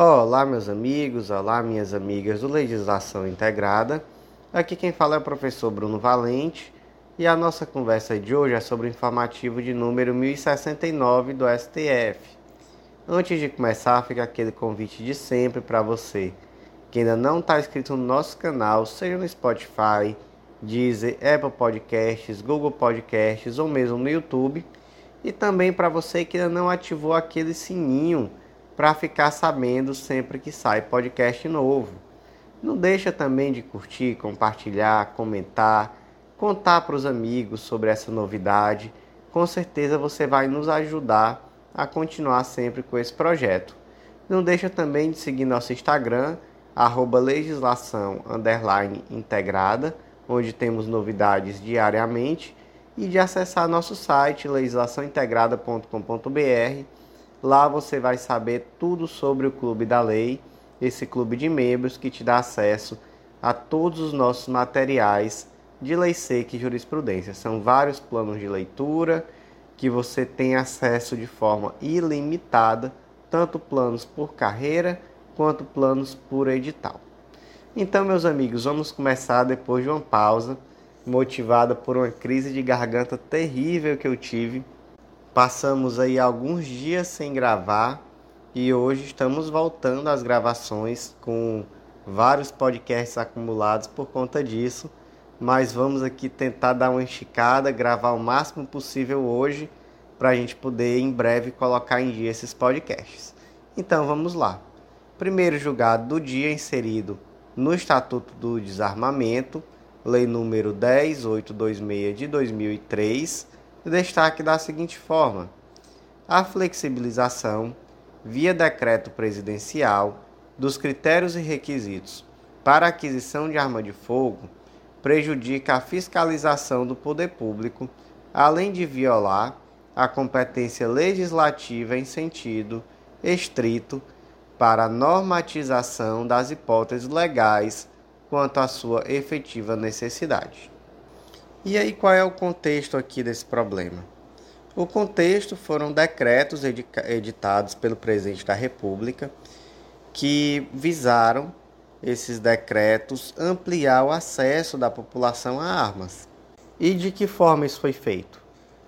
Olá, meus amigos, olá, minhas amigas do Legislação Integrada. Aqui quem fala é o professor Bruno Valente e a nossa conversa de hoje é sobre o informativo de número 1069 do STF. Antes de começar, fica aquele convite de sempre para você que ainda não está inscrito no nosso canal, seja no Spotify, Deezer, Apple Podcasts, Google Podcasts ou mesmo no YouTube. E também para você que ainda não ativou aquele sininho para ficar sabendo sempre que sai podcast novo. Não deixa também de curtir, compartilhar, comentar, contar para os amigos sobre essa novidade. Com certeza você vai nos ajudar a continuar sempre com esse projeto. Não deixa também de seguir nosso Instagram, arroba legislação integrada, onde temos novidades diariamente, e de acessar nosso site legislaçãointegrada.com.br Lá você vai saber tudo sobre o Clube da Lei, esse clube de membros que te dá acesso a todos os nossos materiais de lei seca e jurisprudência. São vários planos de leitura que você tem acesso de forma ilimitada, tanto planos por carreira quanto planos por edital. Então, meus amigos, vamos começar depois de uma pausa, motivada por uma crise de garganta terrível que eu tive Passamos aí alguns dias sem gravar e hoje estamos voltando às gravações com vários podcasts acumulados por conta disso, mas vamos aqui tentar dar uma esticada, gravar o máximo possível hoje para a gente poder em breve colocar em dia esses podcasts. Então vamos lá. Primeiro julgado do dia inserido no Estatuto do Desarmamento, Lei número 10826 de 2003 destaque da seguinte forma: a flexibilização, via decreto presidencial, dos critérios e requisitos para aquisição de arma de fogo prejudica a fiscalização do poder público, além de violar a competência legislativa em sentido estrito para a normatização das hipóteses legais quanto à sua efetiva necessidade. E aí, qual é o contexto aqui desse problema? O contexto foram decretos editados pelo presidente da República que visaram esses decretos ampliar o acesso da população a armas. E de que forma isso foi feito?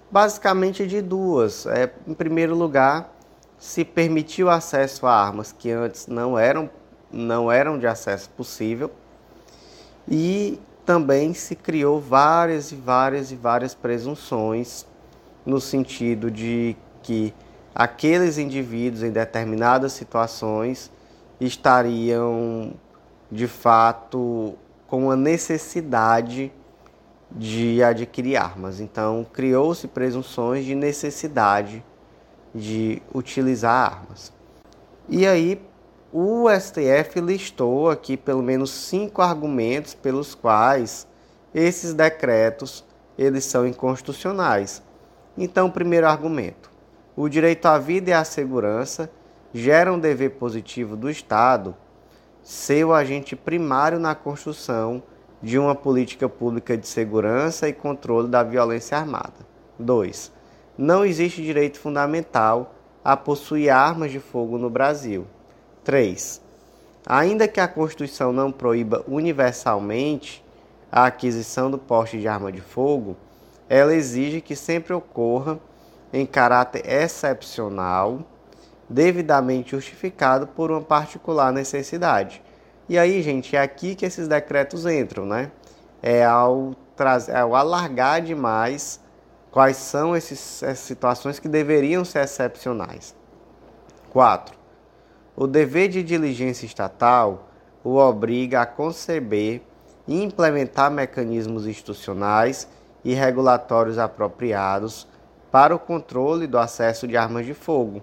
Basicamente de duas. É, em primeiro lugar, se permitiu acesso a armas que antes não eram, não eram de acesso possível. E também se criou várias e várias e várias presunções no sentido de que aqueles indivíduos em determinadas situações estariam de fato com a necessidade de adquirir armas. Então, criou-se presunções de necessidade de utilizar armas. E aí, o STF listou aqui pelo menos cinco argumentos pelos quais esses decretos eles são inconstitucionais. Então, primeiro argumento: o direito à vida e à segurança gera um dever positivo do Estado ser o agente primário na construção de uma política pública de segurança e controle da violência armada. 2. Não existe direito fundamental a possuir armas de fogo no Brasil. 3. Ainda que a Constituição não proíba universalmente a aquisição do porte de arma de fogo, ela exige que sempre ocorra em caráter excepcional, devidamente justificado por uma particular necessidade. E aí, gente, é aqui que esses decretos entram, né? É ao, trazer, é ao alargar demais quais são esses, essas situações que deveriam ser excepcionais. 4. O dever de diligência estatal o obriga a conceber e implementar mecanismos institucionais e regulatórios apropriados para o controle do acesso de armas de fogo,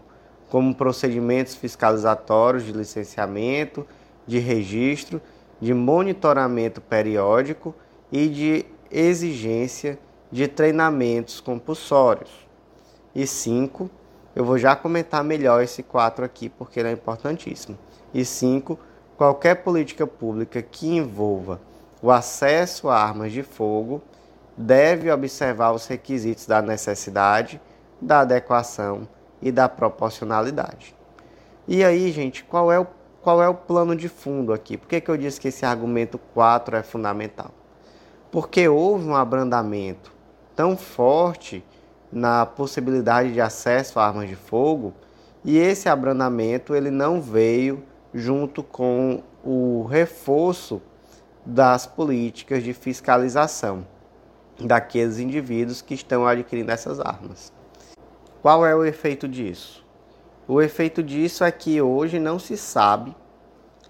como procedimentos fiscalizatórios de licenciamento, de registro, de monitoramento periódico e de exigência de treinamentos compulsórios. E 5 eu vou já comentar melhor esse 4 aqui porque ele é importantíssimo. E 5. Qualquer política pública que envolva o acesso a armas de fogo deve observar os requisitos da necessidade, da adequação e da proporcionalidade. E aí, gente, qual é o qual é o plano de fundo aqui? Por que, que eu disse que esse argumento 4 é fundamental? Porque houve um abrandamento tão forte na possibilidade de acesso a armas de fogo e esse abrandamento ele não veio junto com o reforço das políticas de fiscalização daqueles indivíduos que estão adquirindo essas armas. Qual é o efeito disso? O efeito disso é que hoje não se sabe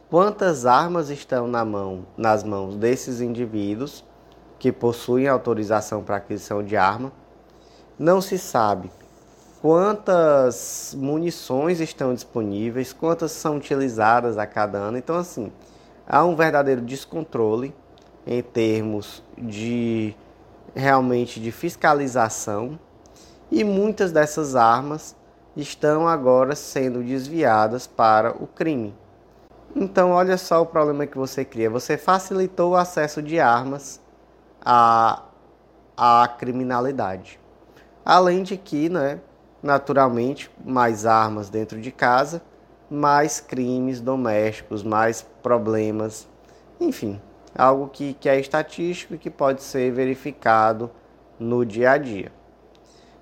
quantas armas estão na mão, nas mãos desses indivíduos que possuem autorização para aquisição de arma. Não se sabe quantas munições estão disponíveis, quantas são utilizadas a cada ano. Então, assim, há um verdadeiro descontrole em termos de realmente de fiscalização e muitas dessas armas estão agora sendo desviadas para o crime. Então, olha só o problema que você cria. Você facilitou o acesso de armas à, à criminalidade. Além de que, né, naturalmente, mais armas dentro de casa, mais crimes domésticos, mais problemas, enfim, algo que, que é estatístico e que pode ser verificado no dia a dia.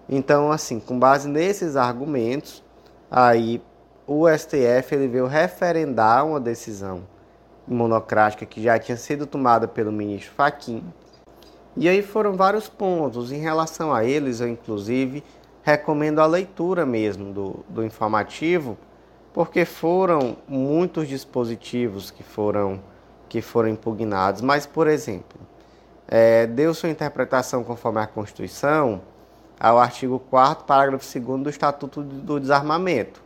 Então, assim, com base nesses argumentos, aí o STF ele veio referendar uma decisão monocrática que já tinha sido tomada pelo ministro Fachin. E aí foram vários pontos. Em relação a eles, eu inclusive recomendo a leitura mesmo do, do informativo, porque foram muitos dispositivos que foram, que foram impugnados. Mas, por exemplo, é, deu sua interpretação conforme a Constituição ao artigo 4 parágrafo 2 do Estatuto do Desarmamento.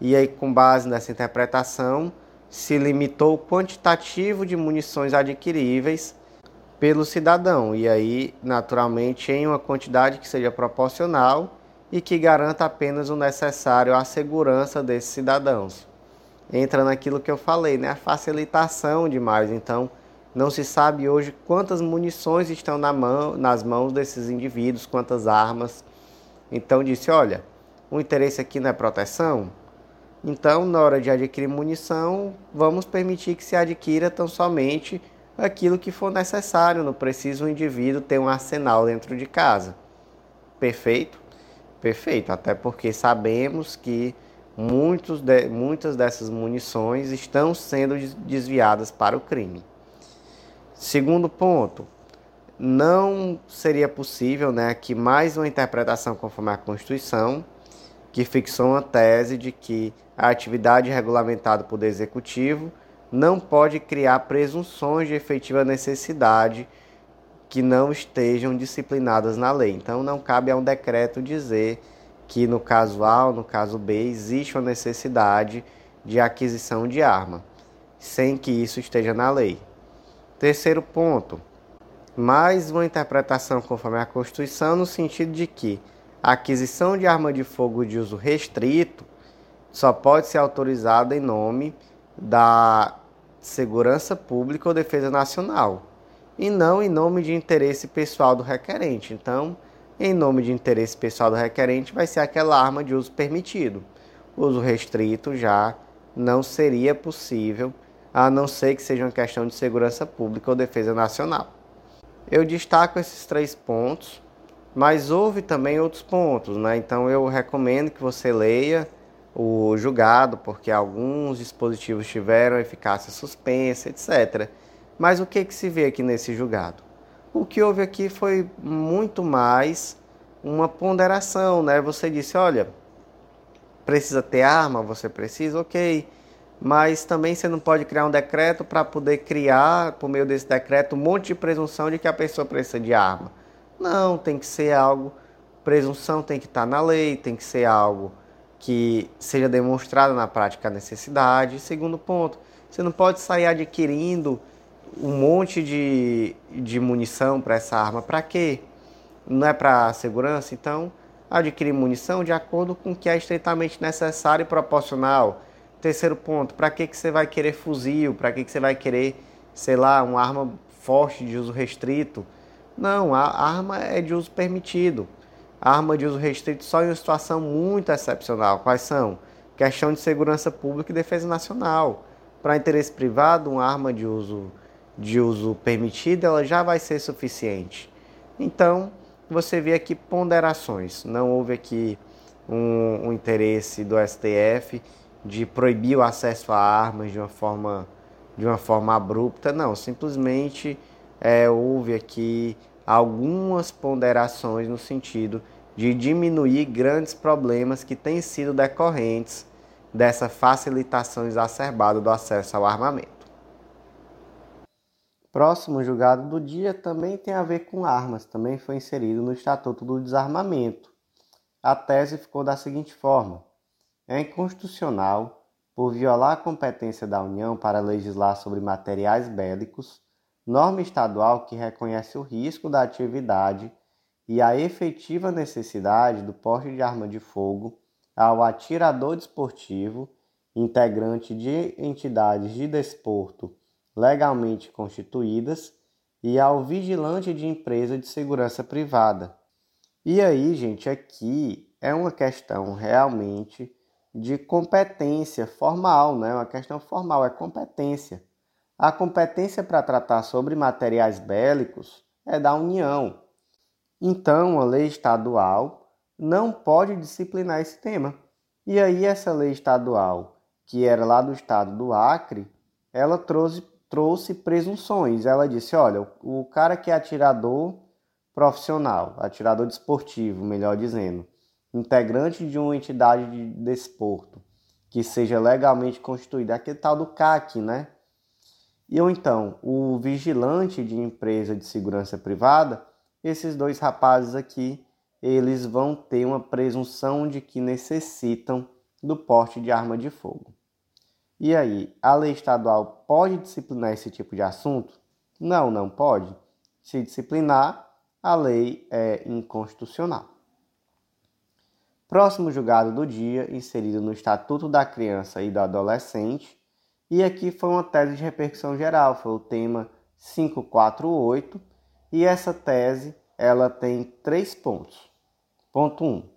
E aí, com base nessa interpretação, se limitou o quantitativo de munições adquiríveis pelo cidadão, e aí, naturalmente, em uma quantidade que seja proporcional e que garanta apenas o necessário à segurança desses cidadãos. Entra naquilo que eu falei, né? A facilitação demais. Então, não se sabe hoje quantas munições estão na mão, nas mãos desses indivíduos, quantas armas. Então disse, olha, o interesse aqui não é proteção. Então, na hora de adquirir munição, vamos permitir que se adquira tão somente aquilo que for necessário. Não precisa o indivíduo ter um arsenal dentro de casa. Perfeito? Perfeito. Até porque sabemos que muitos de, muitas dessas munições estão sendo desviadas para o crime. Segundo ponto, não seria possível né, que mais uma interpretação conforme a Constituição, que fixou uma tese de que a atividade regulamentada por Executivo não pode criar presunções de efetiva necessidade que não estejam disciplinadas na lei. Então, não cabe a um decreto dizer que no caso A ou no caso B existe uma necessidade de aquisição de arma, sem que isso esteja na lei. Terceiro ponto, mais uma interpretação conforme a Constituição, no sentido de que a aquisição de arma de fogo de uso restrito só pode ser autorizada em nome da segurança pública ou defesa nacional, e não em nome de interesse pessoal do requerente. Então, em nome de interesse pessoal do requerente, vai ser aquela arma de uso permitido. Uso restrito já não seria possível a não ser que seja uma questão de segurança pública ou defesa nacional. Eu destaco esses três pontos, mas houve também outros pontos, né? Então eu recomendo que você leia o julgado, porque alguns dispositivos tiveram eficácia suspensa, etc. Mas o que, que se vê aqui nesse julgado? O que houve aqui foi muito mais uma ponderação, né? Você disse, olha, precisa ter arma, você precisa, ok mas também você não pode criar um decreto para poder criar, por meio desse decreto, um monte de presunção de que a pessoa precisa de arma. Não, tem que ser algo, presunção tem que estar tá na lei, tem que ser algo que seja demonstrado na prática a necessidade. Segundo ponto, você não pode sair adquirindo um monte de, de munição para essa arma. Para quê? Não é para segurança? Então, adquirir munição de acordo com o que é estritamente necessário e proporcional Terceiro ponto, para que, que você vai querer fuzil? Para que, que você vai querer, sei lá, uma arma forte de uso restrito? Não, a arma é de uso permitido. Arma de uso restrito só em uma situação muito excepcional. Quais são? Questão de segurança pública e defesa nacional. Para interesse privado, uma arma de uso, de uso permitido ela já vai ser suficiente. Então, você vê aqui ponderações. Não houve aqui um, um interesse do STF de proibir o acesso a armas de uma forma, de uma forma abrupta. Não, simplesmente é, houve aqui algumas ponderações no sentido de diminuir grandes problemas que têm sido decorrentes dessa facilitação exacerbada do acesso ao armamento. Próximo julgado do dia também tem a ver com armas, também foi inserido no Estatuto do Desarmamento. A tese ficou da seguinte forma: é inconstitucional, por violar a competência da União para legislar sobre materiais bélicos, norma estadual que reconhece o risco da atividade e a efetiva necessidade do porte de arma de fogo ao atirador desportivo, integrante de entidades de desporto legalmente constituídas, e ao vigilante de empresa de segurança privada. E aí, gente, aqui é uma questão realmente de competência formal, né? Uma questão formal é competência. A competência para tratar sobre materiais bélicos é da União. Então, a lei estadual não pode disciplinar esse tema. E aí, essa lei estadual, que era lá do estado do Acre, ela trouxe, trouxe presunções. Ela disse: olha, o cara que é atirador profissional, atirador desportivo, melhor dizendo, integrante de uma entidade de desporto que seja legalmente constituída, aquele tal do CAC, né? E ou então, o vigilante de empresa de segurança privada, esses dois rapazes aqui, eles vão ter uma presunção de que necessitam do porte de arma de fogo. E aí, a lei estadual pode disciplinar esse tipo de assunto? Não, não pode. Se disciplinar, a lei é inconstitucional. Próximo julgado do dia, inserido no Estatuto da Criança e do Adolescente, e aqui foi uma tese de repercussão geral, foi o tema 548, e essa tese ela tem três pontos. Ponto 1. Um,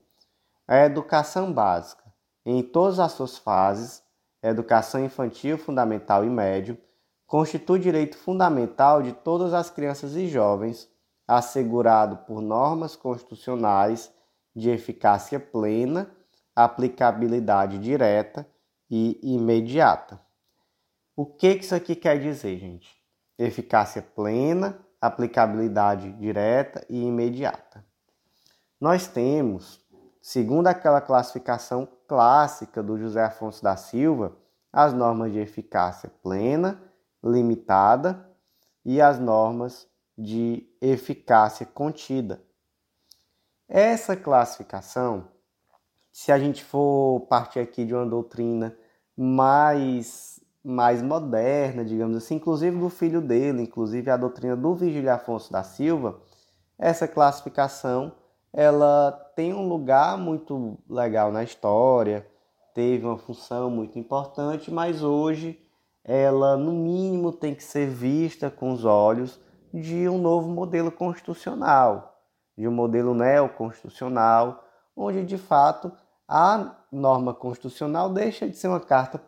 a educação básica, em todas as suas fases, educação infantil, fundamental e médio, constitui direito fundamental de todas as crianças e jovens, assegurado por normas constitucionais de eficácia plena, aplicabilidade direta e imediata. O que isso aqui quer dizer, gente? Eficácia plena, aplicabilidade direta e imediata. Nós temos, segundo aquela classificação clássica do José Afonso da Silva, as normas de eficácia plena, limitada e as normas de eficácia contida. Essa classificação, se a gente for partir aqui de uma doutrina mais mais moderna, digamos assim, inclusive do filho dele, inclusive a doutrina do Virgílio Afonso da Silva, essa classificação ela tem um lugar muito legal na história, teve uma função muito importante, mas hoje ela no mínimo tem que ser vista com os olhos de um novo modelo constitucional, de um modelo neoconstitucional, onde de fato a norma constitucional deixa de ser uma carta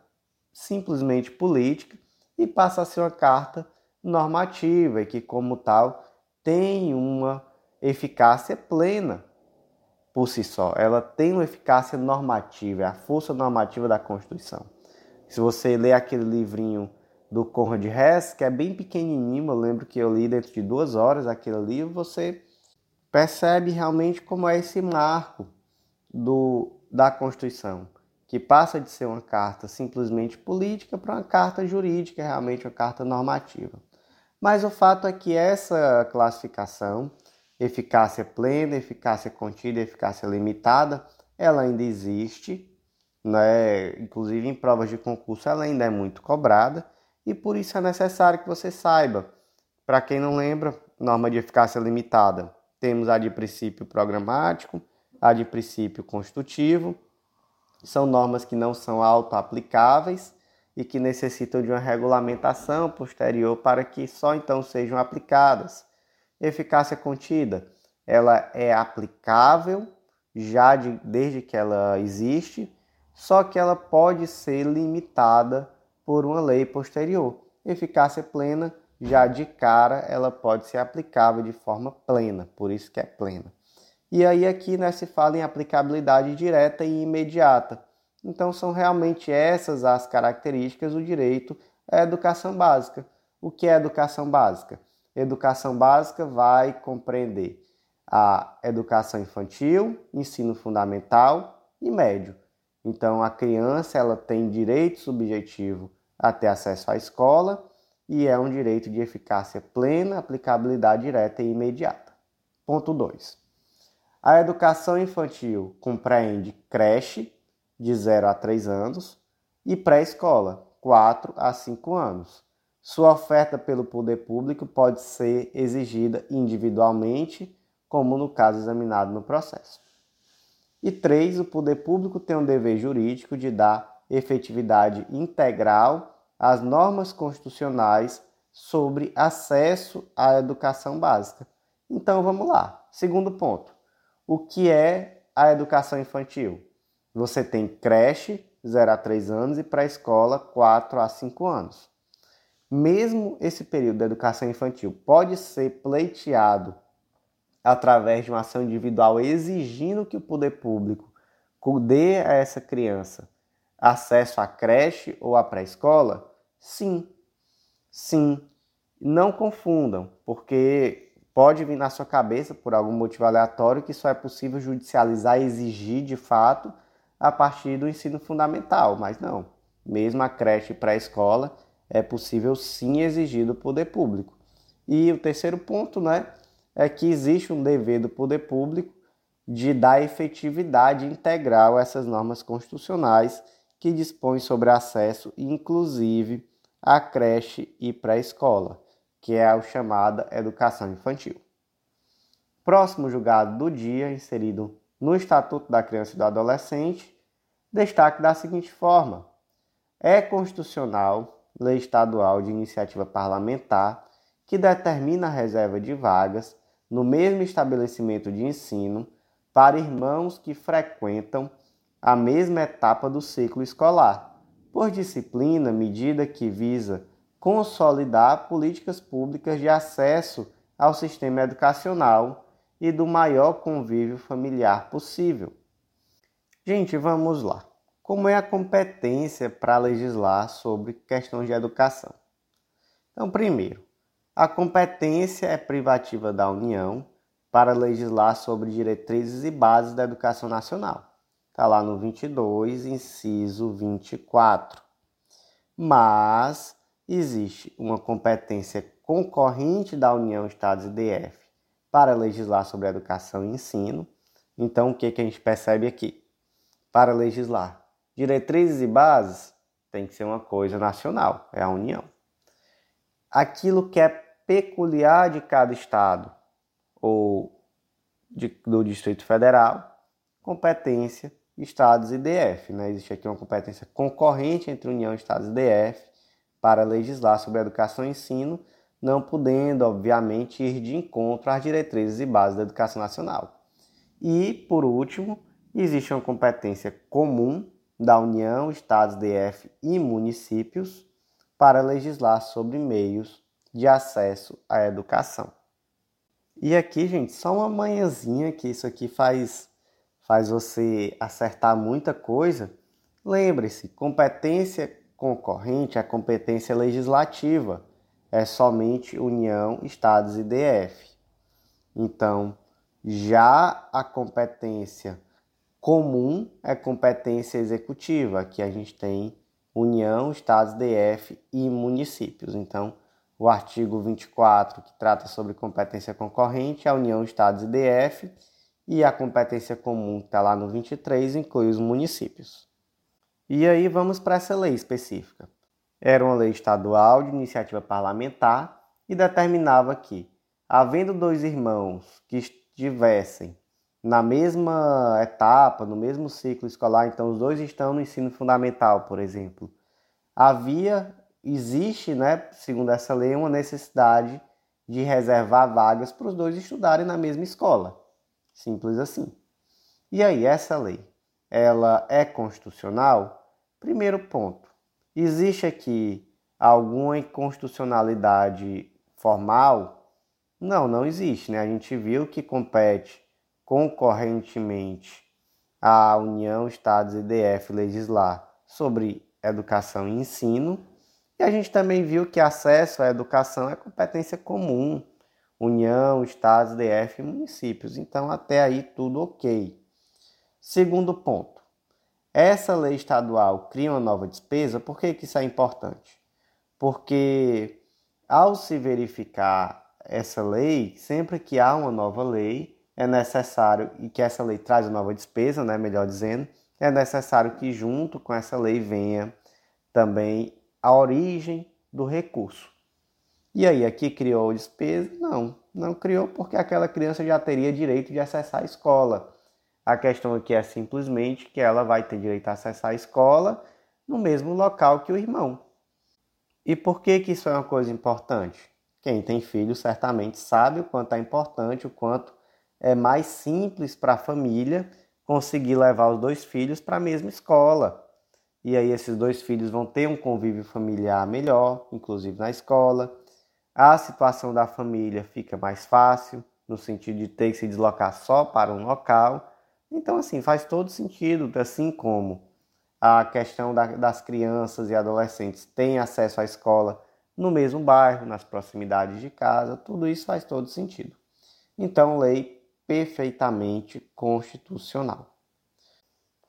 simplesmente política e passa a ser uma carta normativa e que, como tal, tem uma eficácia plena por si só. Ela tem uma eficácia normativa, é a força normativa da Constituição. Se você ler aquele livrinho do Conrad Hess, que é bem pequenininho, eu lembro que eu li dentro de duas horas aquele livro, você percebe realmente como é esse marco do, da Constituição que passa de ser uma carta simplesmente política para uma carta jurídica, realmente uma carta normativa. Mas o fato é que essa classificação, eficácia plena, eficácia contida, eficácia limitada, ela ainda existe, né? inclusive em provas de concurso ela ainda é muito cobrada e por isso é necessário que você saiba. Para quem não lembra, norma de eficácia limitada, temos a de princípio programático, a de princípio constitutivo, são normas que não são auto-aplicáveis e que necessitam de uma regulamentação posterior para que só então sejam aplicadas. Eficácia contida, ela é aplicável já de, desde que ela existe, só que ela pode ser limitada por uma lei posterior. Eficácia plena, já de cara, ela pode ser aplicável de forma plena, por isso que é plena. E aí aqui né, se fala em aplicabilidade direta e imediata. Então são realmente essas as características do direito à educação básica. O que é educação básica? Educação básica vai compreender a educação infantil, ensino fundamental e médio. Então a criança ela tem direito subjetivo a ter acesso à escola e é um direito de eficácia plena, aplicabilidade direta e imediata. Ponto 2. A educação infantil compreende creche, de 0 a 3 anos, e pré-escola, 4 a 5 anos. Sua oferta pelo poder público pode ser exigida individualmente, como no caso examinado no processo. E 3. O poder público tem um dever jurídico de dar efetividade integral às normas constitucionais sobre acesso à educação básica. Então vamos lá. Segundo ponto o que é a educação infantil. Você tem creche, 0 a 3 anos, e pré-escola, 4 a 5 anos. Mesmo esse período da educação infantil pode ser pleiteado através de uma ação individual exigindo que o poder público dê a essa criança acesso à creche ou à pré-escola? Sim. Sim. Não confundam, porque pode vir na sua cabeça, por algum motivo aleatório, que só é possível judicializar e exigir de fato a partir do ensino fundamental, mas não. Mesmo a creche pré-escola é possível sim exigir do poder público. E o terceiro ponto, né, é que existe um dever do poder público de dar efetividade integral a essas normas constitucionais que dispõem sobre acesso, inclusive, à creche e pré-escola que é a chamada educação infantil. Próximo julgado do dia, inserido no Estatuto da Criança e do Adolescente, destaque da seguinte forma: é constitucional lei estadual de iniciativa parlamentar que determina a reserva de vagas no mesmo estabelecimento de ensino para irmãos que frequentam a mesma etapa do ciclo escolar, por disciplina, medida que visa consolidar políticas públicas de acesso ao sistema educacional e do maior convívio familiar possível. Gente, vamos lá. Como é a competência para legislar sobre questões de educação? Então, primeiro, a competência é privativa da União para legislar sobre diretrizes e bases da educação nacional. Está lá no 22, inciso 24. Mas existe uma competência concorrente da União, Estados e DF para legislar sobre educação e ensino. Então, o que, que a gente percebe aqui? Para legislar diretrizes e bases, tem que ser uma coisa nacional, é a União. Aquilo que é peculiar de cada estado ou de, do Distrito Federal, competência estados e DF. Né? Existe aqui uma competência concorrente entre União, Estados e DF para legislar sobre educação e ensino, não podendo, obviamente, ir de encontro às diretrizes e bases da educação nacional. E, por último, existe uma competência comum da União, Estados, DF e municípios para legislar sobre meios de acesso à educação. E aqui, gente, só uma manhãzinha que isso aqui faz faz você acertar muita coisa. Lembre-se, competência concorrente à competência legislativa, é somente União, Estados e DF. Então, já a competência comum é competência executiva, que a gente tem União, Estados, DF e municípios. Então, o artigo 24, que trata sobre competência concorrente, é União, Estados e DF, e a competência comum, que está lá no 23, inclui os municípios. E aí vamos para essa lei específica. Era uma lei estadual de iniciativa parlamentar e determinava que, havendo dois irmãos que estivessem na mesma etapa, no mesmo ciclo escolar, então os dois estão no ensino fundamental, por exemplo, havia, existe, né, segundo essa lei, uma necessidade de reservar vagas para os dois estudarem na mesma escola. Simples assim. E aí, essa lei, ela é constitucional? Primeiro ponto: Existe aqui alguma inconstitucionalidade formal? Não, não existe. Né? A gente viu que compete concorrentemente à União, Estados e DF legislar sobre educação e ensino. E a gente também viu que acesso à educação é competência comum, União, Estados, DF e municípios. Então, até aí tudo ok. Segundo ponto. Essa lei estadual cria uma nova despesa, por que, que isso é importante? Porque ao se verificar essa lei, sempre que há uma nova lei, é necessário, e que essa lei traz uma nova despesa, né, melhor dizendo, é necessário que junto com essa lei venha também a origem do recurso. E aí, aqui criou despesa? Não, não criou porque aquela criança já teria direito de acessar a escola. A questão aqui é simplesmente que ela vai ter direito a acessar a escola no mesmo local que o irmão. E por que, que isso é uma coisa importante? Quem tem filho certamente sabe o quanto é importante, o quanto é mais simples para a família conseguir levar os dois filhos para a mesma escola. E aí esses dois filhos vão ter um convívio familiar melhor, inclusive na escola. A situação da família fica mais fácil, no sentido de ter que se deslocar só para um local então, assim, faz todo sentido, assim como a questão da, das crianças e adolescentes têm acesso à escola no mesmo bairro, nas proximidades de casa, tudo isso faz todo sentido. Então, lei perfeitamente constitucional.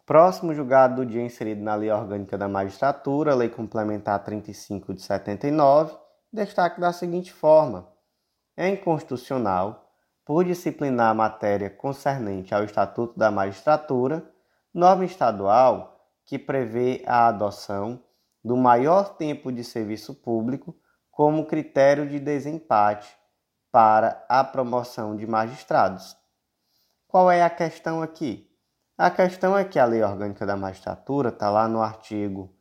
Próximo julgado do dia inserido na Lei Orgânica da Magistratura, Lei Complementar 35 de 79, destaque da seguinte forma: é inconstitucional por disciplinar a matéria concernente ao Estatuto da Magistratura, norma estadual que prevê a adoção do maior tempo de serviço público como critério de desempate para a promoção de magistrados. Qual é a questão aqui? A questão é que a Lei Orgânica da Magistratura está lá no artigo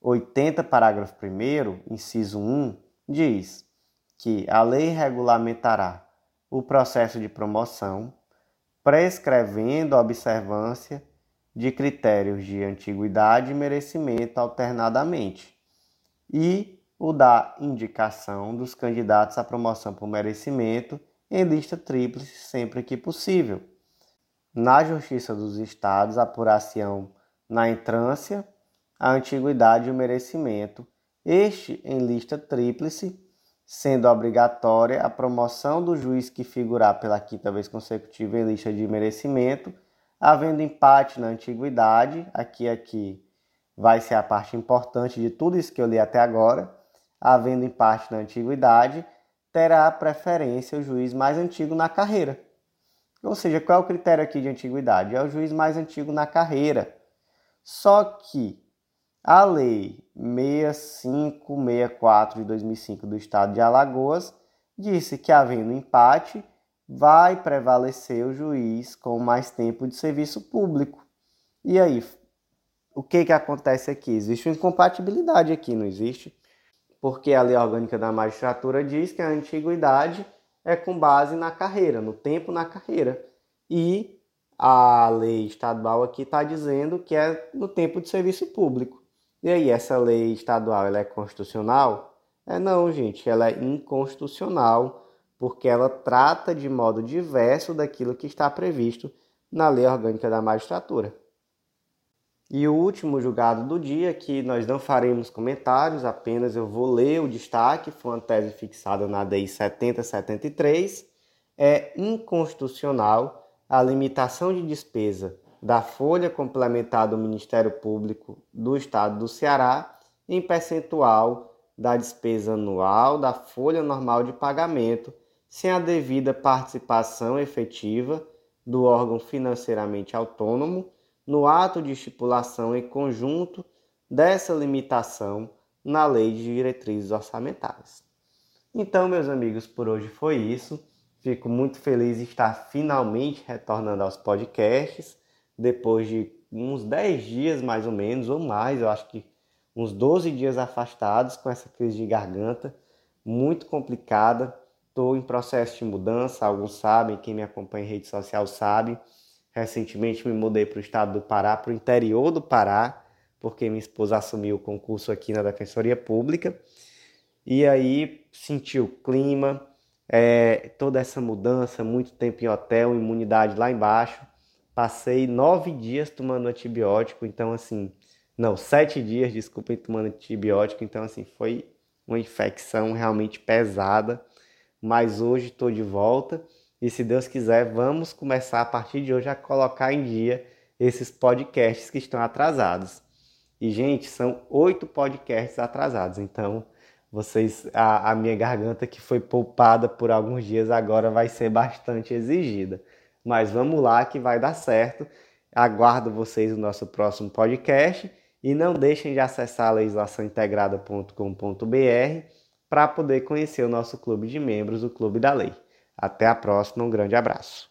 80, parágrafo 1, inciso 1, diz que a lei regulamentará o processo de promoção, prescrevendo a observância de critérios de antiguidade e merecimento alternadamente, e o da indicação dos candidatos à promoção por merecimento em lista tríplice sempre que possível. Na Justiça dos Estados, apuração na entrância, a antiguidade e o merecimento, este em lista tríplice sendo obrigatória a promoção do juiz que figurar pela quinta vez consecutiva em lista de merecimento, havendo empate na antiguidade, aqui aqui vai ser a parte importante de tudo isso que eu li até agora, havendo empate na antiguidade, terá preferência o juiz mais antigo na carreira. Ou seja, qual é o critério aqui de antiguidade? É o juiz mais antigo na carreira. Só que a Lei 6564 de 2005 do Estado de Alagoas disse que, havendo empate, vai prevalecer o juiz com mais tempo de serviço público. E aí, o que, que acontece aqui? Existe uma incompatibilidade aqui, não existe? Porque a lei orgânica da magistratura diz que a antiguidade é com base na carreira, no tempo na carreira. E a lei estadual aqui está dizendo que é no tempo de serviço público. E aí, essa lei estadual ela é constitucional? É não, gente, ela é inconstitucional porque ela trata de modo diverso daquilo que está previsto na Lei Orgânica da Magistratura. E o último julgado do dia, que nós não faremos comentários, apenas eu vou ler o destaque, foi uma tese fixada na DI 7073, é inconstitucional a limitação de despesa da folha complementar do Ministério Público do Estado do Ceará em percentual da despesa anual da folha normal de pagamento, sem a devida participação efetiva do órgão financeiramente autônomo no ato de estipulação em conjunto dessa limitação na Lei de Diretrizes Orçamentárias. Então, meus amigos, por hoje foi isso. Fico muito feliz de estar finalmente retornando aos podcasts depois de uns 10 dias mais ou menos, ou mais, eu acho que uns 12 dias afastados com essa crise de garganta, muito complicada. Estou em processo de mudança, alguns sabem, quem me acompanha em rede social sabe. Recentemente me mudei para o estado do Pará, para o interior do Pará, porque minha esposa assumiu o concurso aqui na Defensoria Pública. E aí senti o clima, é, toda essa mudança, muito tempo em hotel, imunidade lá embaixo. Passei nove dias tomando antibiótico, então assim, não, sete dias, desculpem, tomando antibiótico, então assim, foi uma infecção realmente pesada. Mas hoje estou de volta e se Deus quiser, vamos começar a partir de hoje a colocar em dia esses podcasts que estão atrasados. E, gente, são oito podcasts atrasados, então vocês a, a, minha garganta que foi poupada por alguns dias agora vai ser bastante exigida. Mas vamos lá que vai dar certo. Aguardo vocês no nosso próximo podcast e não deixem de acessar legislaçãointegrada.com.br para poder conhecer o nosso clube de membros, o Clube da Lei. Até a próxima, um grande abraço.